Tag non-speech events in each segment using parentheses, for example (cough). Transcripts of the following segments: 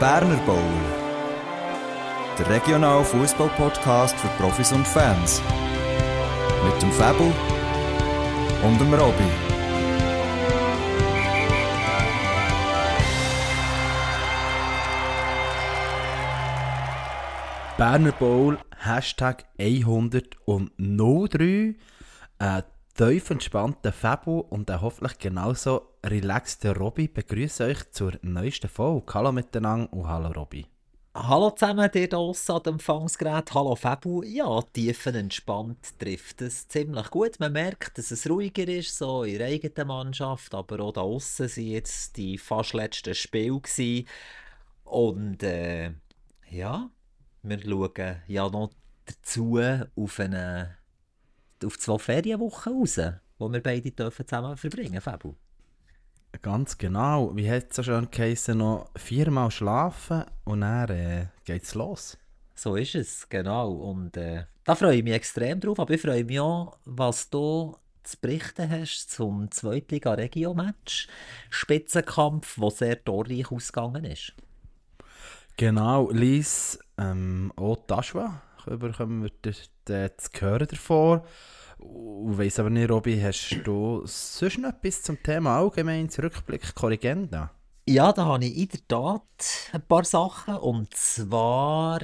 Berner Bowl. Der regionale Fußball-Podcast für Profis und Fans. Mit dem Fabel und dem Robby. Berner Bowl, Hashtag 103. Ein tief entspannter Fabu und ein hoffentlich genauso relaxter Robby begrüße euch zur neuesten Folge. Hallo miteinander und hallo Robby. Hallo zusammen, dir draussen an dem Empfangsgerät. Hallo Fabu. Ja, tiefenentspannt trifft es ziemlich gut. Man merkt, dass es ruhiger ist, so in der eigenen Mannschaft, aber auch da außen sind jetzt die fast letzten Spiele. Und äh, ja, wir schauen ja noch dazu auf, eine, auf zwei Ferienwochen raus, wo wir beide dürfen zusammen verbringen Fabu. Ganz genau. Wie hat es so schön geheißen, noch viermal schlafen und dann äh, geht's los. So ist es, genau. Und äh, da freue ich mich extrem drauf. Aber ich freue mich auch, was du zu berichten hast zum Zweitliga-Regio-Match. Spitzenkampf, der sehr torreich ausgegangen ist. Genau, Lies, ähm, auch Taschwa bekommen wir das hören davor. Ich weiss aber nicht, Robby, hast du sonst noch etwas zum Thema allgemein Rückblick Korrigenda? Ja, da habe ich in der Tat ein paar Sachen. Und zwar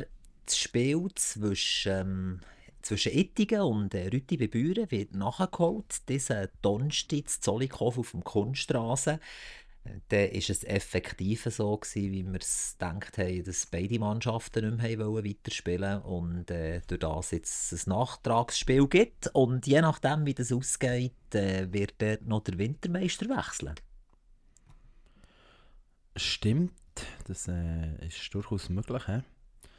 das Spiel zwischen, ähm, zwischen Ittigen und äh, Rütti bei Büren wird nachgeholt. Diesen Donnerstag in auf dem Kunststraße dann war es effektiv so, gewesen, wie wir es gedacht haben, dass beide Mannschaften nicht mehr weiterspielen wollen und äh, durch das jetzt ein Nachtragsspiel gibt. Und je nachdem, wie das ausgeht, äh, wird dort noch der Wintermeister wechseln. Stimmt, das äh, ist durchaus möglich. He?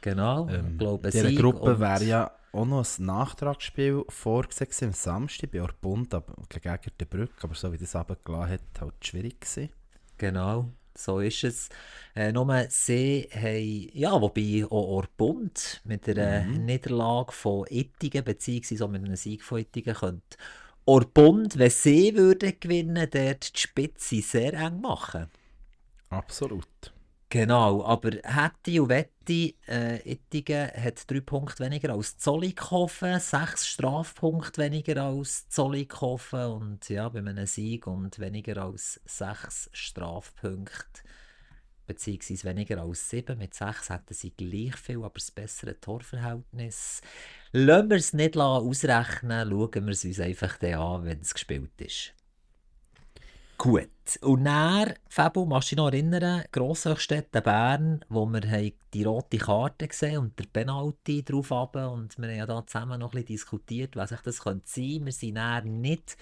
Genau, ähm, ich glaube, In dieser Gruppe wäre ja auch noch ein Nachtragsspiel vorgesehen am Samstag bei Orbund gegen der Brücke, aber so wie das abgelassen hat, halt schwierig gewesen. Genau, so ist es. Äh, nur sie haben, ja, wobei auch Orbund mit einer mhm. Niederlage von Ittigen, beziehungsweise auch mit einem Sieg von Ittigen, könnte Orbund, wenn sie würden gewinnen, dort die Spitze sehr eng machen. Absolut. Genau, aber hätte und wette, äh, Ittigen hat drei Punkte weniger als Zollikofen, sechs Strafpunkte weniger als Zollikofen und ja, bei einem Sieg und weniger als sechs Strafpunkte, beziehungsweise weniger als sieben. Mit sechs hätten sie gleich viel, aber das bessere Torverhältnis. Lassen wir es nicht ausrechnen, schauen wir es uns einfach an, wenn es gespielt ist. Gut. Und dann, Fabio, machst du dich noch erinnern, Grosshöchstädte Bern, wo wir die rote Karte gesehen und der Penalty drauf haben und wir haben ja da zusammen noch ein bisschen diskutiert, was ich das könnte sein. Wir sind dann nicht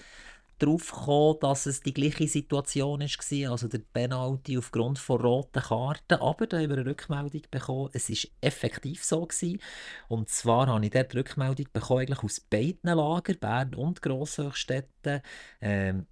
darauf gekommen, dass es die gleiche Situation war, also der Penalty aufgrund von roten Karten. Aber da haben wir eine Rückmeldung bekommen, es war effektiv so. Gewesen. Und zwar habe ich dort die Rückmeldung bekommen, eigentlich aus beiden Lagern, Bern und Grosshöchstädten. Ähm,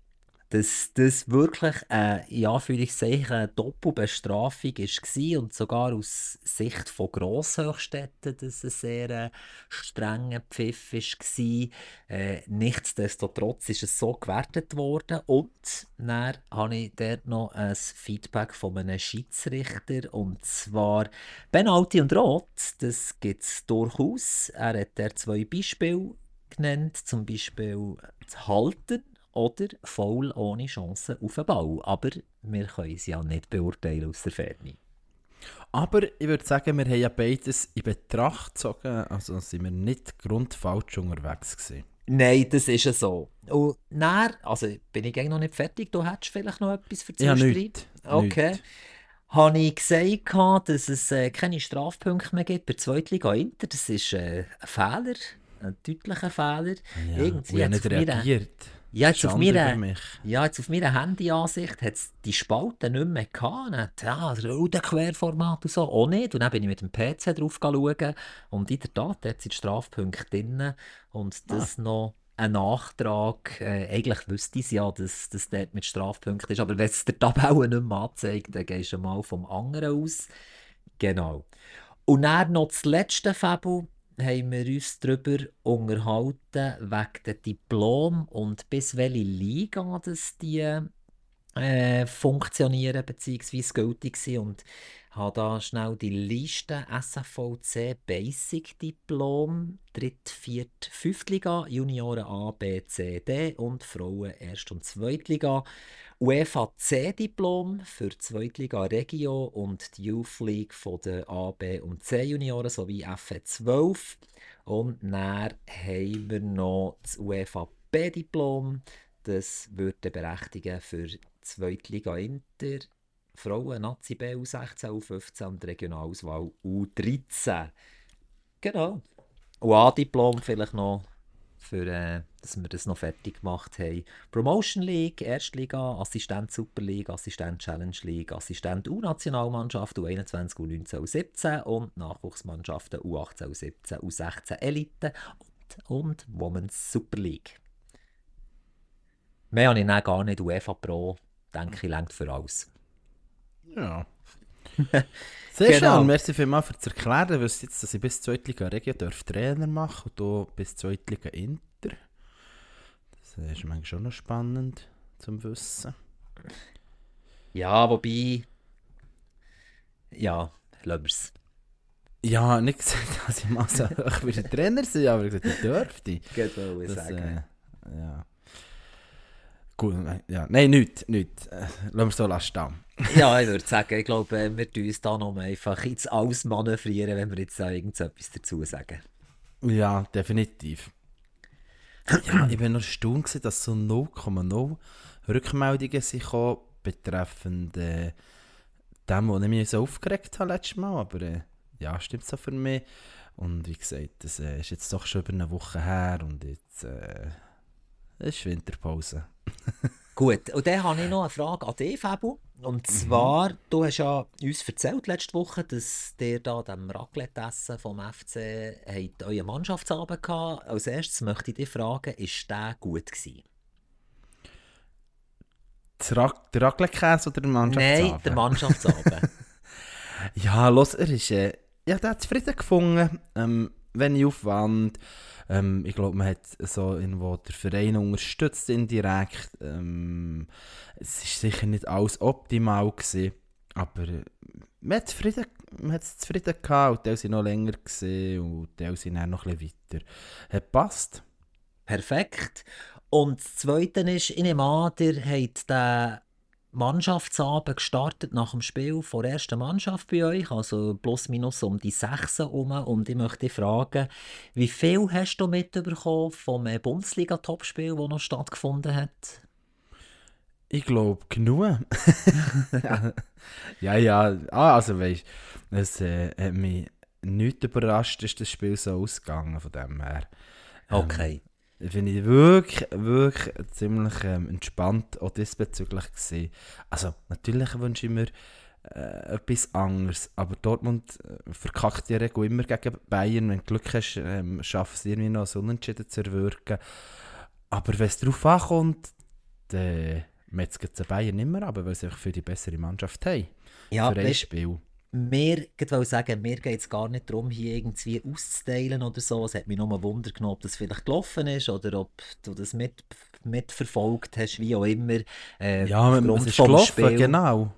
dass das wirklich eine, in Anführungszeichen, eine Doppelbestrafung war und sogar aus Sicht von Grosshöchstädten dass es ein sehr äh, strenger Pfiff war. Äh, nichtsdestotrotz ist es so gewertet worden und dann habe ich dort noch ein Feedback von einem Schiedsrichter und zwar Penalty und Rot, das gibt es durchaus. Er hat der zwei Beispiele genannt, zum Beispiel das Halten oder faul ohne Chance auf den Ball. Aber wir können es ja nicht beurteilen aus der Ferne. Aber ich würde sagen, wir haben ja beides in Betracht gezogen, also sind wir nicht grundfalsch unterwegs gewesen. Nein, das ist ja so. Und dann, also bin ich noch nicht fertig, du hättest vielleicht noch etwas für Ja, nicht. Okay. Nicht. Habe ich gesagt, dass es äh, keine Strafpunkte mehr gibt bei Zweitliga Inter. Das ist äh, ein Fehler, ein deutlicher Fehler. Ja, Irgendwie hat nicht reagiert. Ja, jetzt auf, meiner, ja, jetzt auf meiner Handyansicht hat es die Spalten nicht mehr gehabt. Ja, das Querformat und so auch nicht. Und dann bin ich mit dem PC drauf schauen und in der Tat, dort sind die Strafpunkte drin. Und das ah. noch ein Nachtrag. Äh, eigentlich wüsste ich ja, dass das dort mit Strafpunkten ist. Aber wenn es der Tabelle nicht mehr anzeigt, dann gehst du mal vom anderen aus. Genau. Und dann noch das letzte Fabel haben wir uns darüber unterhalten, wegen dem Diplom und bis welche Liga das die äh, funktionieren bzw. gültig sind und habe da schnell die Liste SFVC Basic Diplom, Dritt-, Viert-, Fünftliga, Junioren A, B, C, D und Frauen Erst- und Zweitliga. UEFA C-Diplom für Zweitliga Regio und die Youth League von der A, B und C Junioren sowie FE12. Und dann haben wir noch das UEFA B-Diplom. Das würde berechtigen für Zweitliga Inter, Frauen Nazi B U16, U15 und Regionalauswahl U13. Genau. Und A-Diplom vielleicht noch, für, äh, dass wir das noch fertig gemacht haben. Promotion League, Erstliga, Assistent Super League, Assistent Challenge League, Assistent U-Nationalmannschaft U21, U19, U17 und Nachwuchsmannschaften U18, U17, U16 Elite und, und Women's Super League. Mehr habe ich gar nicht. UEFA Pro, denke ich, längt für alles. Ja. (laughs) Sehr Genau. schön, merci vielmals für das Erklären. Ich wüsste jetzt, dass ich bis Zweitliga Regio darf Trainer machen und hier bis Zweitliga Inter. Das ist manchmal schon noch spannend zum Wissen. Ja, wobei. Ja, lassen wir es. Ja, nicht gesagt, (laughs) dass ich mal so hoch wie der Trainer sein aber ich gesagt, ich dürfte. Geht wohl Das, sagen. äh, ja. Gut, nein, ja. Nein, nichts, nichts. Äh, lassen wir es so lassen. (laughs) Ja, ich würde sagen, ich glaube, wir tun uns da noch einfach ins Ausmanövrieren, wenn wir jetzt da irgendetwas dazu sagen. Ja, definitiv. Ja, ich bin noch erstaunt, dass so 0,0 Rückmeldungen gekommen, betreffend äh, dem, was ich mich so aufgeregt habe letztes Mal. Aber äh, ja, stimmt so für mich. Und wie gesagt, das äh, ist jetzt doch schon über eine Woche her und jetzt äh, ist Winterpause. (laughs) Gut, und dann habe ich noch eine Frage an dich, Fabu. Und zwar, du hast ja uns erzählt letzte Woche, dass ihr da dem Raclette-Essen vom FC habt euren Mannschaftsabend gehabt. Als erstes möchte ich dich fragen, ist der gut gewesen? Ra der Raclette-Käse oder der Mannschaftsabend? Nein, der Mannschaftsabend. (laughs) Ja, los, er ist, äh, ja, der hat zufrieden gefunden, ähm, wenig Aufwand. Ähm, ich glaube, man hat so irgendwo den Verein unterstützt indirekt. Ähm, es ist sicher nicht alles optimal gewesen, aber äh, man hat hat es zufrieden gehabt und sind noch länger gesehen und die sind dann noch ein bisschen weiter. Hat passt. Perfekt. Und das Zweite ist, ich nehme an, ihr habt den Mannschaftsabend gestartet nach dem Spiel von der ersten Mannschaft bei euch, also plus minus um die sechs herum. Und ich möchte fragen, wie viel hast du mitbekommen vom äh, Bundesliga-Topspiel, das noch stattgefunden hat? Ich glaube, genug. (laughs) ja, ja. Ah, also weißt du, es äh, hat mich nicht überrascht, ist das Spiel so ausgegangen von dem her. Ähm, Okay. Finde ich wirklich, wirklich ziemlich ähm, entspannt auch diesbezüglich gesehen. Also, natürlich wünsche ich mir äh, etwas anderes, aber Dortmund äh, verkackt ja Regel immer gegen Bayern. Wenn du Glück hast, ähm, schaffen sie irgendwie noch so Unentschieden zu erwirken. Aber wenn es darauf ankommt, dann metzgen sie Bayern nicht mehr ab, weil sie einfach für die bessere Mannschaft haben. Ja, für ein Spiel. Mir, wollte sagen, mir geht es gar nicht darum, hier irgendwie auszuteilen oder so. Es hat mich nur Wunder genommen, ob das vielleicht gelaufen ist oder ob du das mit, mitverfolgt hast, wie auch immer. Äh, Ja, es aufgrund ist vom gelaufen, Spiel. genau.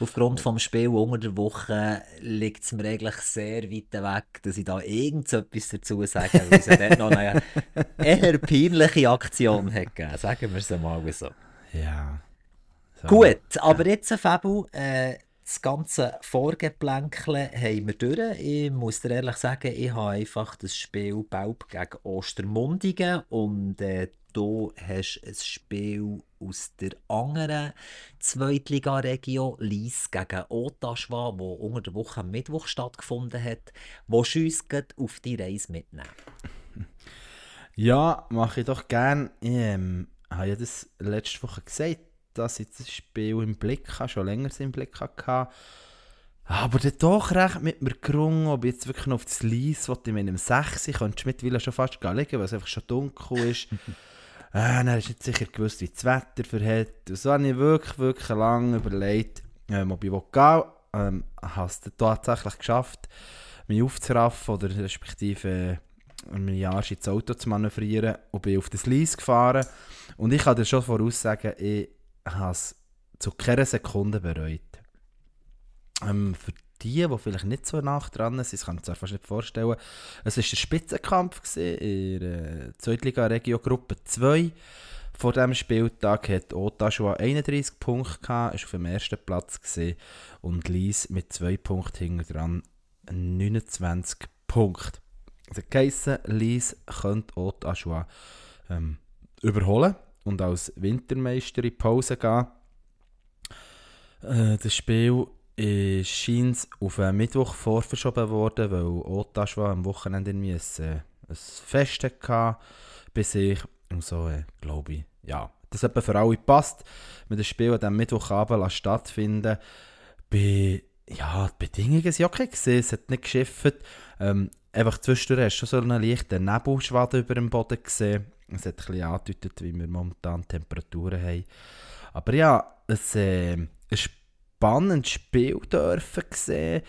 Aufgrund vom Spiel unter der Woche liegt es mir eigentlich sehr weit weg, dass ich da irgendetwas dazu sage, weil es ja dort noch eine (laughs) eher peinliche Aktion hat gegeben, sagen wir es mal so. Ja. So. Gut, aber jetzt, Fabu, äh, das ganze Vorgeplänkle haben wir durch. Ich muss dir ehrlich sagen, ich habe einfach das Spiel Baub gegen Ostermundigen und äh, du hast ein Spiel aus der anderen Zweitliga-Region, Lies gegen Ottaschwa, wo unter der Woche am Mittwoch stattgefunden hat. Wo uns auf die Reise mitnehmen? Ja, mache ich doch gern. Ich ähm, habe ja das letzte Woche gesagt, dass ich das Spiel im Blick habe, schon länger im Blick hatte. Aber dann doch recht mit mir gerungen, ob ich jetzt wirklich noch auf das Lies, was ich mit einem 6 könnte mittlerweile schon fast liegen, weil es einfach schon dunkel ist. (laughs) äh, dann ist nicht sicher gewusst, wie das Wetter verhält. Und so habe ich wirklich, wirklich lange überlegt, ähm, ob ich gehen will. Ähm, habe es tatsächlich geschafft, mich aufzuraffen oder respektive äh, ein Jahr ins Auto zu manövrieren und bin auf das Lies gefahren. Und ich kann dir schon voraussagen, ich habe es zu keiner Sekunde bereut. Ähm, für die, die vielleicht nicht so nach dran sind, das kann ich mir fast nicht vorstellen, es war der Spitzenkampf gewesen, in der Zweitliga-Regio Gruppe 2. Vor diesem Spieltag hat Otaschua 31 Punkte ist auf dem ersten Platz gesehen und Lies mit 2 Punkten hinter dran 29 Punkte. Also geheissen, Lies könnte Otaschua ähm, überholen und als Wintermeister in Pause gehen. Äh, das Spiel ist scheint auf einen Mittwoch vorverschoben worden, weil Otaschwa am Wochenende ein, äh, ein Fest hatte bei sich. Und so, äh, glaube ich, ja, das hat für alle passt, mit dem Spiel an diesem Mittwochabend stattfinden bei ja, die Bedingungen waren okay, gewesen. es hat nicht geschifft. Ähm, einfach zwischendurch hast du schon so einen leichten Nebelschwaden über dem Boden gesehen. Es hat ein bisschen angedeutet, wie wir momentan Temperaturen haben. Aber ja, es äh, ein spannendes Spiel dürfen sehen,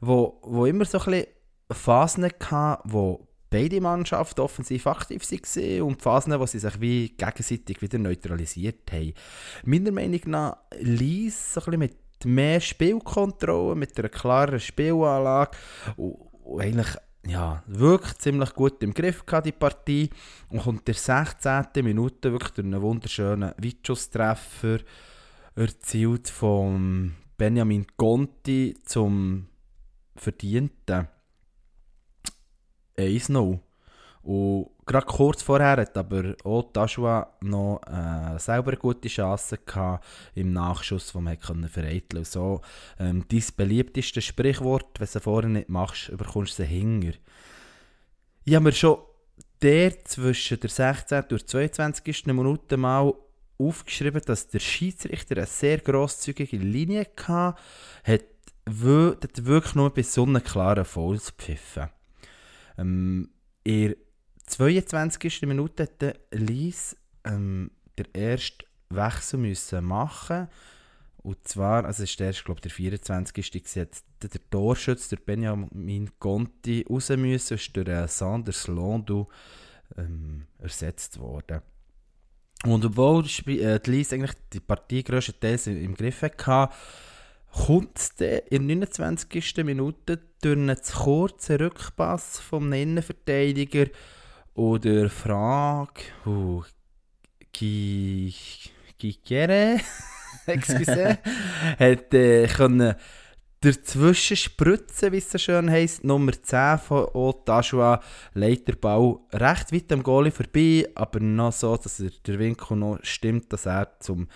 wo, wo immer so ein Phasen hatte, wo beide Mannschaften offensiv aktiv waren und Phasen, wo sie sich wie gegenseitig wieder neutralisiert haben. Meiner Meinung nach ließ so ein mit mehr Spielkontrolle, mit einer klaren Spielanlage und, und eigentlich ja, wirklich ziemlich gut im Griff gehabt, die Partie. Und kommt der 16. Minute wirklich durch einen wunderschönen Vichus-Treffer erzielt von Benjamin Conti zum verdienten 1-0. Und gerade kurz vorher hat aber auch Taschua noch äh, selber eine gute Chance gehabt im Nachschuss, den man vereiteln konnte. So, ähm, dein beliebteste Sprichwort, wenn du es vorher nicht machst, überkommst du sie hinger. Ich habe mir schon der zwischen der 16. und 22. Minute mal aufgeschrieben, dass der Schiedsrichter eine sehr grosszügige Linie hatte, hat, hat wirklich nur bei sonnenklaren Fouls gepfiffen. Ähm, 22. Minute hätte Lies ähm, der erste Wechsel müssen machen und zwar, also es ist der, glaube der 24. Gewesen, der Torschütze, der Benjamin Conti, raus müssen, ist durch äh, Sanders Londu ähm, ersetzt worden. Und obwohl äh, die Lies eigentlich die Partie grösstenteils im Griff hatte, kommt es in der 29. Minute durch einen kurzen Rückpass vom Innenverteidiger oder Frage, uh, Gigere, (laughs) excuse, hat äh, können dazwischen spritzen, wie es so schön heisst. Nummer 10 von Otashua leitet der Ball recht weit am Goalie vorbei, aber noch so, dass er, der Winkel noch stimmt, dass er zum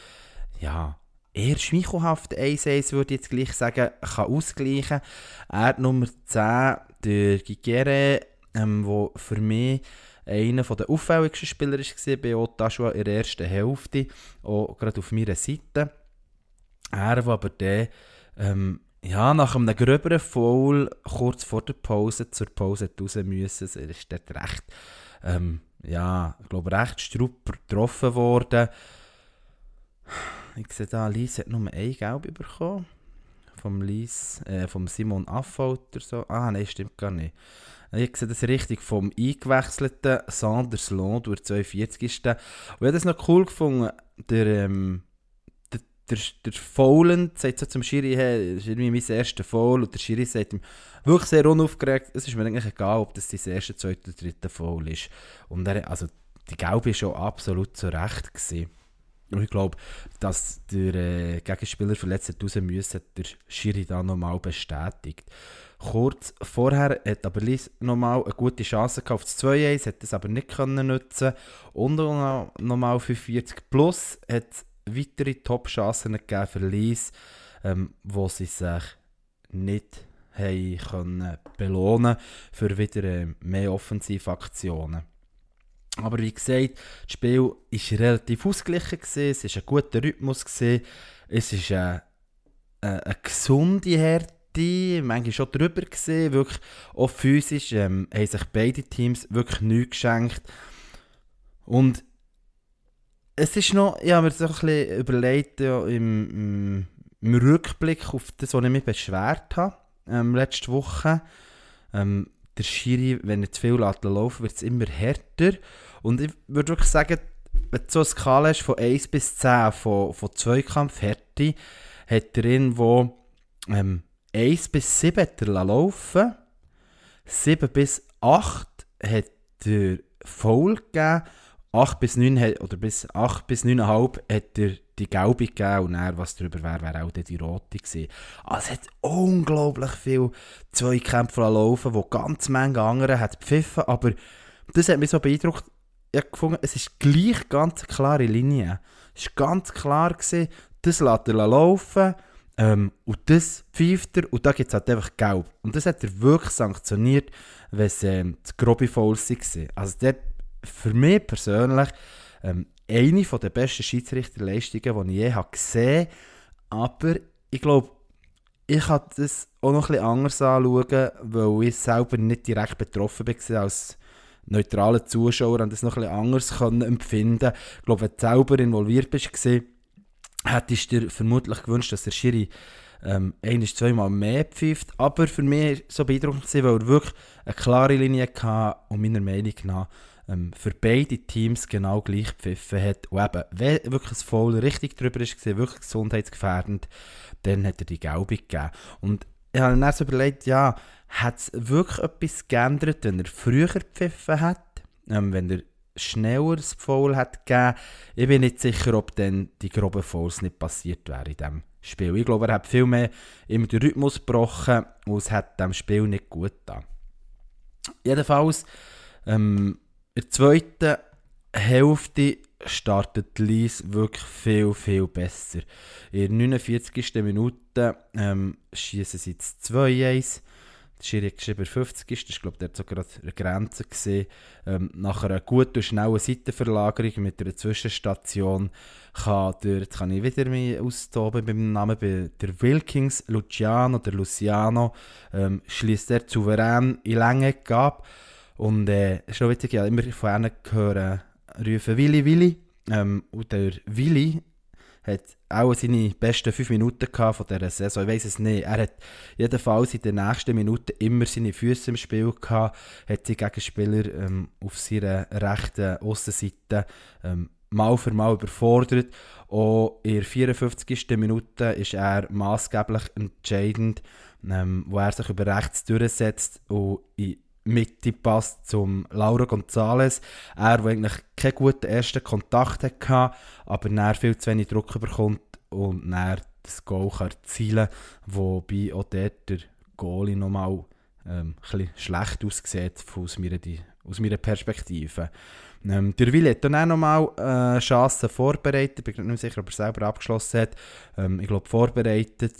ja, eher schmeichelhaften 1-1, würde ich jetzt gleich sagen, kann ausgleichen. Er Nummer 10, der Gigere, ähm, wo für mich einer der auffälligsten Spieler war bei Otashua in der ersten Hälfte, auch gerade auf meiner Seite. Er, der aber der ähm, ja, nach einem gröberen Foul kurz vor der Pause zur Pause raus müssen. Er ist dort recht, ähm, ja, ich glaube, recht strupp getroffen worden. Ich sehe da, Lies hat nur ein Gelb bekommen. Vom, Lies, äh, vom Simon Affolter so. Ah, nein, stimmt gar nicht. Ich sehe das richtig vom eingewechselten Sanders Lond durch 42. Und ich habe das noch cool gefunden. Der, ähm, der, der, der Foulen sagt so zum Schiri, hey, das ist irgendwie mein erster Foul. Und der Schiri sagt ihm wirklich sehr unaufgeregt, es ist mir eigentlich egal, ob das sein erster, zweiter, dritter Foul ist. Und er, also, die Gelbe war schon absolut zu Recht. Gewesen. Und ich glaube, dass der äh, Gegenspieler verletzt raus müssen, hat der Schiri da nochmal bestätigt. Kurz vorher hat aber Lies nochmal eine gute Chance auf das 2-1, hat das aber nicht können nutzen Und nochmal 45 plus hat weitere Top-Chancen gegeben für Lies, ähm, wo sie sich nicht haben können belohnen für wieder äh, mehr Offensivaktionen. Aber wie gesagt, das Spiel war relativ ausgeglichen, gewesen, es war ein guter Rhythmus, gewesen, es ist eine, eine, eine gesunde Härte, manchmal schon drüber gesehen, wirklich auch physisch ähm, haben sich beide Teams wirklich nichts geschenkt. Und es ist noch, ich habe mir so ein bisschen überlegt, ja, im, im, Rückblick auf das, was ich mich beschwert habe, ähm, letzte Woche, ähm, der Schiri, wenn er zu viel laufen lässt, wird es immer härter. Und ich würde wirklich sagen, wenn du so eine Skala hast von 1 bis 10, von, von Zweikampfhärte, hat er irgendwo ähm, 1 bis 7 hat er laufen. 7 bis 8 hat er faul gegeben, 8 bis 9 hat, oder bis 8 bis 9,5 hat er die gelbe gegeben. Und dann, was darüber wäre, wäre auch die rote gewesen. Also es hat unglaublich viel Zweikämpfe laufen, wo ganz Menge andere hat gepfiffen, aber das hat mich so beeindruckt, ich habe gefunden, es ist gleich ganz klare Linie. Es war ganz klar, gewesen, das lässt er laufen ähm, und das pfeift er und da gibt es halt einfach gelb. Und das hat er wirklich sanktioniert, wenn es ähm, das grobe Fouls war. Also der, für mich persönlich ähm, eine der besten Schiedsrichterleistungen, die ich je habe gesehen habe. Aber ich glaube, ich kann das auch noch etwas anders anschauen, weil ich selber nicht direkt betroffen war als neutraler Zuschauer und das noch etwas anders können empfinden Ich glaube, wenn du selber involviert bist, hättest du dir vermutlich gewünscht, dass der Schiri ähm, ein- bis zweimal mehr pfeift. Aber für mich war so beeindruckend, weil er wirklich eine klare Linie hatte und meiner Meinung nach ähm, für beide Teams genau gleich gepfiffen hat. Und eben, wenn wirklich ein Foul richtig drüber ist, wirklich gesundheitsgefährdend, dann hat er die Gelbe gegeben. Und ich habe mir dann so überlegt, ja, hat es wirklich etwas geändert, wenn er früher gepfiffen hat, ähm, wenn er schneller das Foul hat gegeben. Ich bin nicht sicher, ob dann die groben Fouls nicht passiert wären in diesem Spiel. Ich glaube, er hat viel mehr den Rhythmus gebrochen und es hat dem Spiel nicht gut getan. Jedenfalls, ähm, in der zweiten Hälfte startet Lies wirklich viel, viel besser. In der 49. Minute ähm, schießen sie das 2-1. Der Schiri hat geschrieben, 50 ist, das ist, glaube ich, sogar eine Grenze. Ähm, nach einer guten und schnellen Seitenverlagerung mit einer Zwischenstation kann der, kann ich wieder mich austoben beim Namen, bei der Wilkins, Luciano oder Luciano, ähm, schließt er souverän in Länge gab. Und äh, auch witzig, ich habe immer von ihnen gehört, rufen Willi, Willi. Ähm, und der Willi hat auch seine besten fünf Minuten von dieser Saison. Ich weiß es nicht. Er hat jedenfalls in den nächsten Minuten immer seine Füße im Spiel gehabt, hat seine Gegenspieler ähm, auf seiner rechten Aussenseite ähm, mal für mal überfordert. Und in der 54. Minute ist er maßgeblich entscheidend, ähm, wo er sich über rechts durchsetzt und in Mitte passt zum Laura González. Er, der eigentlich keinen guten ersten Kontakt hatte, aber dann viel zu wenig Druck bekommt und dann das Goal erzielen kann, wobei auch dort der Goalie nochmal ähm, ein schlecht aussieht aus meiner, aus meiner Perspektive. Ähm, der Wille hat dann auch nochmal äh, Chancen vorbereitet, ich bin nicht sicher, ob er selber abgeschlossen hat. Ähm, ich glaube, vorbereitet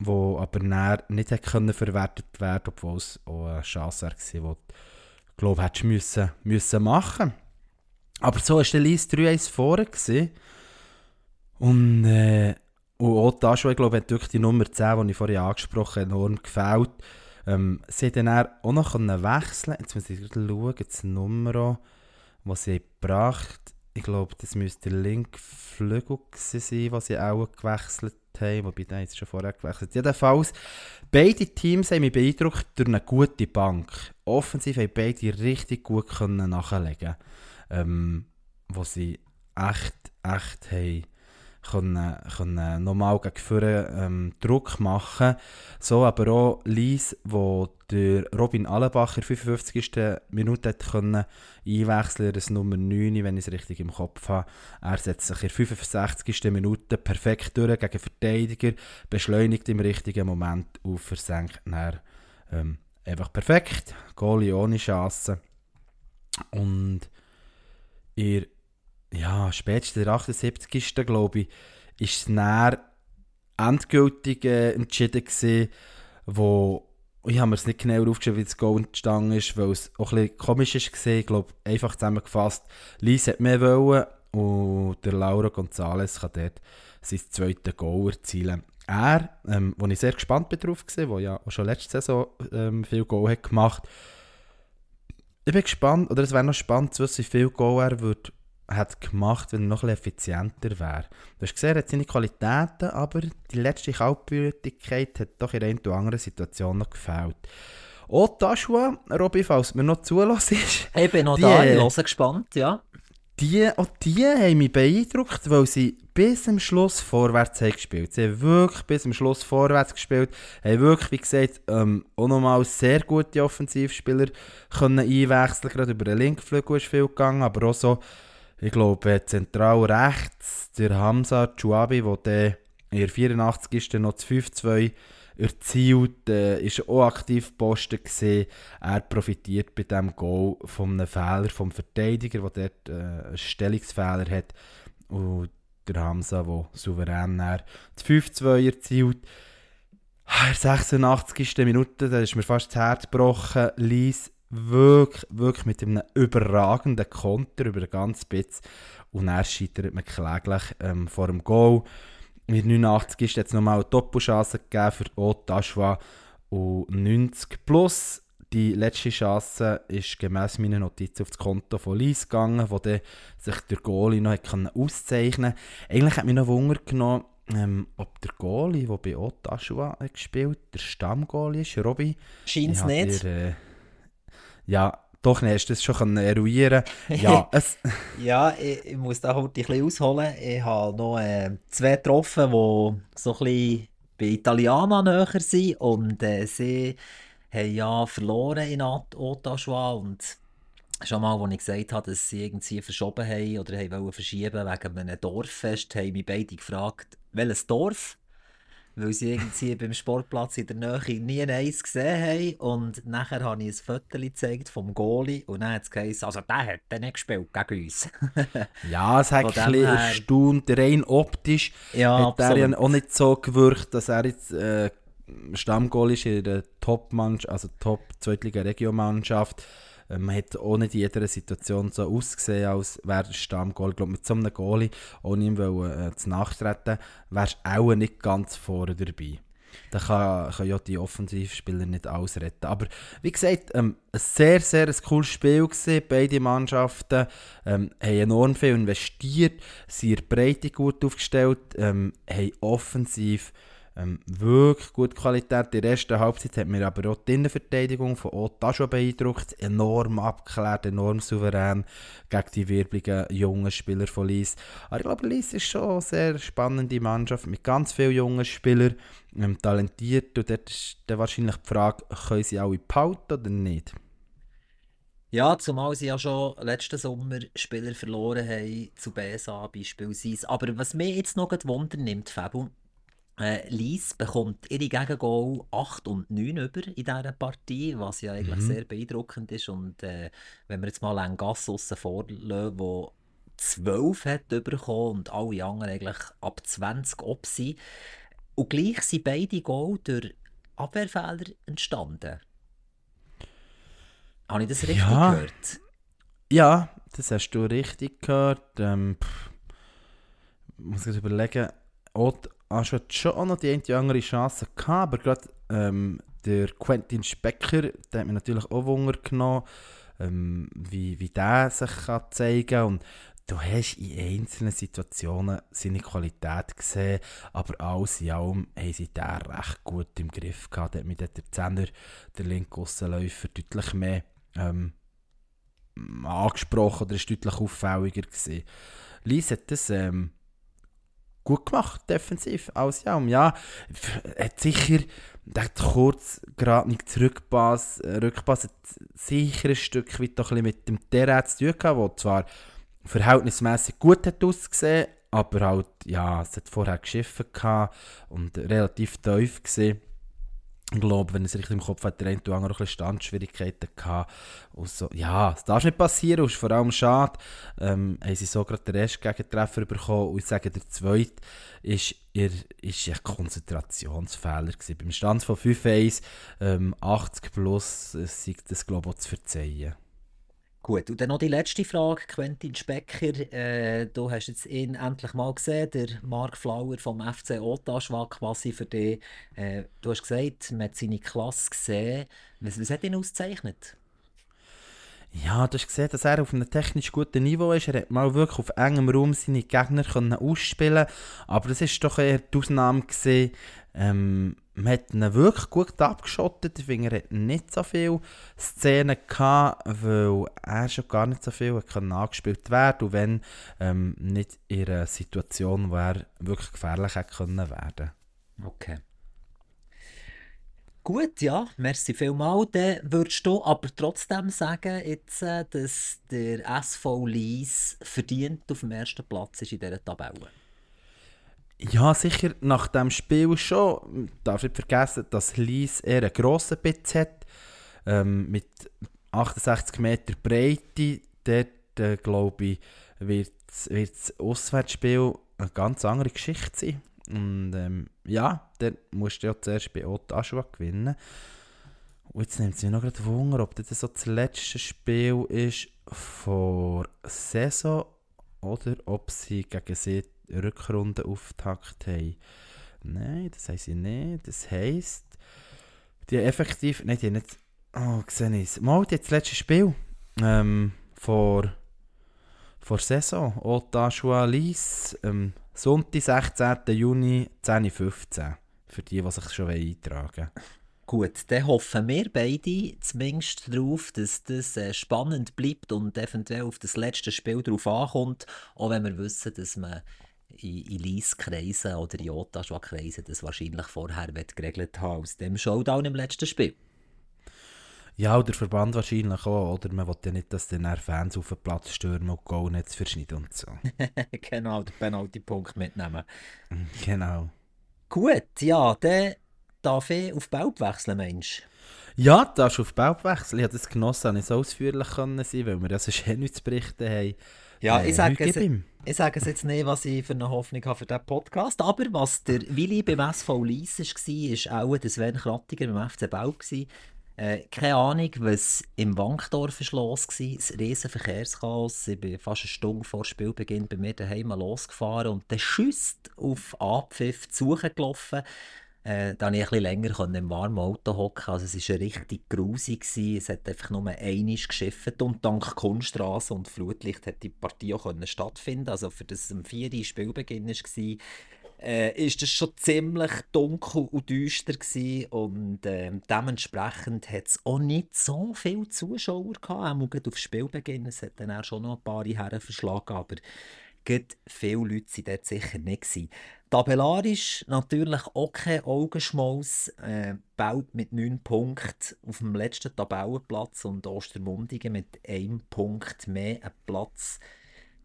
wo aber nicht können verwertet werden obwohl es auch eine Chance war, die du, glaube hättest müssen, müssen machen Aber so war der Lies 3-1 vorne. Und, äh, und auch das, ich glaube, hat die Nummer 10, die ich vorhin angesprochen habe, enorm gefällt. Ähm, sie hat dann auch noch wechseln Jetzt muss ich schauen, das Nummer, das sie gebracht Ich glaube, das müsste der linke Flügel sein, was sie auch gewechselt haben, wobei der jetzt schon vorher gewechselt Jedenfalls, beide Teams haben mich beeindruckt durch eine gute Bank. Offensiv haben beide richtig gut können nachlegen ähm, wo sie echt, echt haben können, können nochmal gegen vorne, ähm, Druck machen. So aber auch Lies, wo der Robin Allenbacher 55. Minute hat können einwechseln das Nummer 9, wenn ich es richtig im Kopf habe. Er setzt sich in 65. Minute perfekt durch gegen Verteidiger, beschleunigt im richtigen Moment auf, versenkt dann, ähm, einfach perfekt. Goalie ohne Chance. Und ihr ja, spätestens der 78. glaube ich, ist es dann endgültig äh, entschieden gewesen, wo ich habe mir es nicht genau aufgeschrieben, wie das Goal entstanden ist, weil es auch ein bisschen komisch ist Ich glaube, einfach zusammengefasst, Lies hat mehr wollen und der Laura González kann dort sein zweites Goal erzielen. Er, ähm, wo ich sehr gespannt bin drauf war, der ja auch schon letzte Saison ähm, viel Goal hat gemacht ich bin gespannt, oder es wäre noch spannend zu wissen, wie viel Goal er würde hat gemacht, wenn er noch ein effizienter wäre. Du hast gesehen, er hat seine Qualitäten, aber die letzte Kaltblütigkeit hat doch in einer oder anderen Situation noch gefällt. Auch Taschua, Robby, falls mir noch zulässt, Ich bin noch die, da, ich höre gespannt, ja. die, auch die haben mich beeindruckt, weil sie bis zum Schluss vorwärts haben gespielt. Sie haben wirklich bis zum Schluss vorwärts gespielt, haben wirklich, wie gesagt, ähm, auch nochmal sehr gute Offensivspieler können einwechseln Gerade über den Linkflügel ist viel gegangen, aber auch so, ich glaube, zentral rechts, der Hamza Chouabi, der in der 84. noch das 5-2 erzielt, äh, ist auch aktiv Posten gesehen. Er profitiert bei diesem Goal von einem Fehler vom Verteidiger, der dort äh, einen Stellungsfehler hat. Und der Hamza, der souverän das 5-2 erzielt. In der 86. Minute, da ist mir fast das Herz gebrochen, ließ wirklich, wirklich mit einem überragenden Konter über den ganzen Spitz. Und er scheitert man kläglich ähm, vor dem Goal. In 89 ist jetzt nochmal eine Doppelchance gegeben für Ottawa und 90 plus. Die letzte Chance ist gemäß meiner Notiz auf das Konto von Lies gegangen, wo der sich der Goalie noch auszeichnen konnte. Eigentlich hat mich noch Wunder genommen, ähm, ob der Goalie, der bei Ottawa gespielt hat, der Stammgoalie ist, Robby. Scheint es nicht. Dir, äh, ja, doch, ne, hast du das schon eruieren Ja, (laughs) es... ja ich, ich, muss da heute ein bisschen ausholen. Ich habe noch äh, zwei getroffen, die so ein bisschen bei Italiana näher sind und äh, sie haben ja verloren in Ottawa und schon mal, als ich gesagt habe, dass sie irgendwie verschoben haben oder haben wollen verschieben wegen einem Dorffest, haben mich beide gefragt, welches Dorf? Weil sie irgendwie (laughs) beim Sportplatz in der Nähe nie eins gesehen haben. Und nachher habe ich ein Foto gezeigt vom Goalie und dann hat es geheißen, also der hat dann nicht gespielt gegen uns. (laughs) ja, es hat ein bisschen her... erstaunt, rein optisch ja, hat er ja auch nicht so gewirkt, dass er jetzt äh, Stammgoal ist in der Top-Mannschaft, also Top-Zweitliga-Regio-Mannschaft. Äh, man hat auch in jeder Situation so ausgesehen, als wäre der Stammgoal. Ich glaube, mit so einem Goalie, ohne ihm wollen, äh, zu nachtreten, wärst du auch nicht ganz vorne dabei. Da kann, kann ja die Offensivspieler nicht ausretten. Aber wie gesagt, ähm, ein sehr, sehr ein cooles Spiel gewesen. Beide Mannschaften ähm, haben enorm viel investiert, sind in der Breite gut aufgestellt, ähm, haben offensiv ähm, wirklich gute Qualität. In der ersten Halbzeit hat mir aber auch die Innenverteidigung von Otta schon beeindruckt. Enorm abgeklärt, enorm souverän gegen die wirbeligen jungen Spieler von Lies. Aber ich glaube, Lies ist schon eine sehr spannende Mannschaft mit ganz vielen jungen Spielern, ähm, talentiert. Und dort ist dann wahrscheinlich die Frage, können sie alle behalten oder nicht? Ja, zumal sie ja schon letzten Sommer Spieler verloren haben, zu BSA beispielsweise. Aber was mich jetzt noch Wunder nimmt, Fabu, äh, Lies bekommt ihre Gegengol 8 und 9 über in dieser Partie, was ja eigentlich mhm. sehr beeindruckend ist. Und äh, wenn wir jetzt mal einen Gass aussen vorlassen, der 12 hat bekommen und alle anderen eigentlich ab 20 ob sind. Und gleich sind beide Goal durch Abwehrfehler entstanden. Habe ich das richtig ja. gehört? Ja, das hast du richtig gehört. Ähm, muss ich überlegen. Auch hast du schon auch noch die eine andere Chance gehabt, aber gerade ähm, der Quentin Specker, der hat mir natürlich auch Wunder genommen, ähm, wie, wie der sich kann zeigen kann. Du hast in einzelnen Situationen seine Qualität gesehen, aber alles in allem haben sie den recht gut im Griff gehabt. Da hat der Zehner, der linke Aussenläufer, deutlich mehr ähm, angesprochen oder ist deutlich auffälliger gewesen. Lies hat das ähm, gut gemacht, defensiv, alles ja. Und ja, hat sicher hat kurz gerade nicht zurückpass, äh, Rückpass hat sicher ein Stück weit doch ein mit dem Terrain zu tun der zwar verhältnismäßig gut hat ausgesehen, aber halt, ja, es hat vorher geschiffen und relativ tief gesehen. Ich glaube, wenn es richtig im Kopf hat, der eine oder andere Standschwierigkeiten gehabt. Und so, ja, es darf nicht passieren, ist vor allem schade. Ähm, haben sie so gerade den ersten Gegentreffer bekommen. Und ich sage, der zweite ist, ihr, ist ein Konzentrationsfehler gewesen. Beim Stand von 5-1, ähm, 80 plus, äh, sei das, glaube ich, auch zu verzeihen. Gut, und dann noch die letzte Frage, Quentin Specker. Äh, du hast jetzt ihn endlich mal gesehen, der Mark Flower vom FC Ottawa quasi für dich. Äh, du hast gesagt, man hat seine Klasse gesehen. Was, was hat ihn ausgezeichnet? Ja, du hast gesehen, dass er auf einem technisch guten Niveau ist. Er hat mal wirklich auf engem Raum seine Gegner können ausspielen aber das ist doch eher die Ausnahme gewesen. Ähm, man hat ihn wirklich gut abgeschottet. Ich finde, er hat nicht so viele Szenen gehabt, weil er schon gar nicht so viel kann angespielt werden und wenn ähm, nicht in einer Situation, wo er wirklich gefährlich hätte werden. Okay. Gut, ja, merci vielmals. Dann würdest du aber trotzdem sagen, jetzt, äh, dass der SV Lies verdient auf dem ersten Platz ist in dieser Tabelle? Ja, sicher nach dem Spiel schon. Darf nicht vergessen, dass Lies eher einen grossen Bitz hat. Ähm, mit 68 Meter Breite. Dort, äh, glaube ich, wird das Auswärtsspiel eine ganz andere Geschichte sein. Und ähm, ja, dann musst du ja zuerst bei Ottawa gewinnen. Und jetzt nimmt es mich noch gerade Wunder, ob das so das letzte Spiel ist vor Saison oder ob sie gegen sie Rückrunde auftakt haben. Nein, das heisst sie nicht. Das heisst, die effektiv. Nein, die haben nicht. Oh, gesehen ist. Mal, die das letzte Spiel. Ähm, vor. Vor Saison. Ottawa Lies. Ähm, Sonntag, 16. Juni, 10.15 Für die, die sich schon eintragen wollen. Gut, dann hoffen wir beide zumindest darauf, dass das äh, spannend bleibt und eventuell auf das letzte Spiel darauf ankommt. Auch wenn wir wissen, dass man in, in Lies-Kreisen oder in Ottawa-Kreisen das wahrscheinlich vorher geregelt haben aus dem Showdown im letzten Spiel. Ja, und der Verband wahrscheinlich auch, oder? Man will ja nicht, dass dann Fans auf den Platz stürmen und Goalnetz verschneiden und so. (laughs) genau, den Penalty-Punkt mitnehmen. (laughs) Genau. Gut, ja, dann darf ich auf Baub wechseln, Mensch. Ja, du darfst auf Baub wechseln. Ich habe das genossen, nicht so ausführlich können sein, weil wir ja sonst eh nichts zu berichten haben. Ja, äh, ich sage es, ich sage es jetzt nicht, was ich für eine Hoffnung habe für diesen Podcast, aber was der Willi beim SV Lies war, war auch der Sven Krattiger beim FC Baub. Äh, keine Ahnung, was im Wankdorf ist los war. Ein riesen Verkehrschaos. Ich bin fast eine Stunde vor Spielbeginn bei mir daheim losgefahren und dann schüsst auf Abpfiff zu gelaufen. Äh, da konnte ich ein länger im warmen Auto hocken. Also es war richtig grusig. Es hat einfach nur einmal geschifft und dank Kunststraße und Flutlicht hat die Partie auch stattfinden Also für das am 4. Spielbeginn war, äh, ist es schon ziemlich dunkel und düster und äh, dementsprechend hat es auch nicht so viele Zuschauer gehabt, auch auf Spielbeginn. Es hat dann auch schon noch ein paar Herren verschlagen, aber viele Leute waren dort sicher nicht. Gewesen. Tabellarisch natürlich auch kein Augenschmaus. Äh, Baut mit 9 Punkten auf dem letzten Tabellenplatz und Ostermundigen mit einem Punkt mehr einen Platz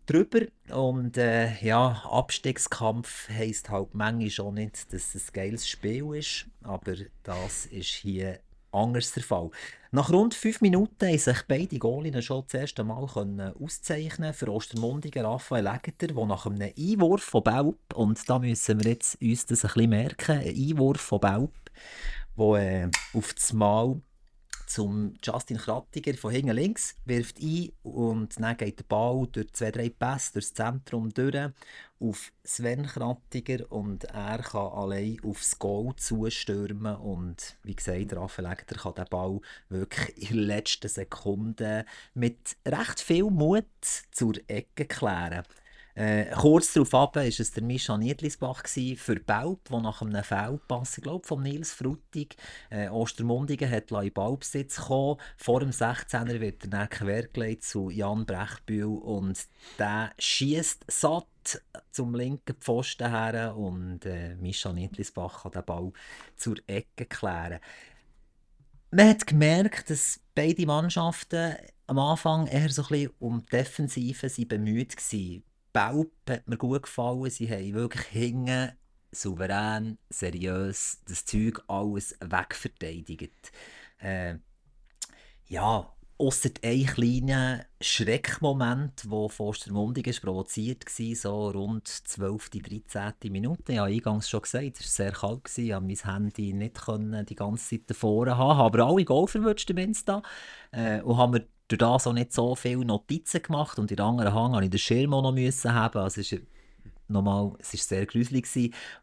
drüber. Und äh, ja, Abstiegskampf heisst halt manchmal schon nicht, dass es ein geiles Spiel ist, aber das ist hier anders der Fall. Nach rund fünf Minuten haben sich beide Goalinnen schon das erste Mal auszeichnen Für Ostermundigen Raphael Egger, der nach einem Einwurf von Baub, und da müssen wir jetzt uns das ein bisschen merken, ein Einwurf von Baub, der äh, auf das Mal zum Justin Krattiger von hinten links, wirft ein und dann geht der Ball durch zwei, drei Pässe durchs Zentrum durch auf Sven Krattiger und er kann allein aufs Goal zustürmen und wie gesagt, Raphael Egger kann den Ball wirklich in den letzten Sekunden mit recht viel Mut zur Ecke klären. Äh, kurz darauf ab war es der Mischa Niedlisbach für Baub, der nach einem Feldpass, ich glaube, von Nils Frutig, äh, Ostermundigen hat in Ballbesitz gekommen. Vor dem 16er wird er dann quergelegt zu Jan Brechbühl und der schießt satt zum linken Pfosten her und äh, Mischa Niedlisbach kann den Ball zur Ecke klären. Man hat gemerkt, dass beide Mannschaften am Anfang eher so ein bisschen um Defensive bemüht waren. Baub hat mir gut gefallen. Sie haben wirklich hinten souverän, seriös das Zeug alles wegverteidigt. Äh, ja, Außer ein kleiner Schreckmoment, der von Ostermundigen provoziert war, so rund 12. 13. Minute. Ich habe eingangs schon gesagt, es war sehr kalt, ich konnte mein Handy nicht die ganze Zeit davor haben, aber alle Goal verwünscht im Insta äh, und haben mir durch das auch nicht so viele Notizen gemacht und in der anderen Hand musste ich den Schirm auch noch müssen haben. Also es ist nochmal, es war sehr gruselig,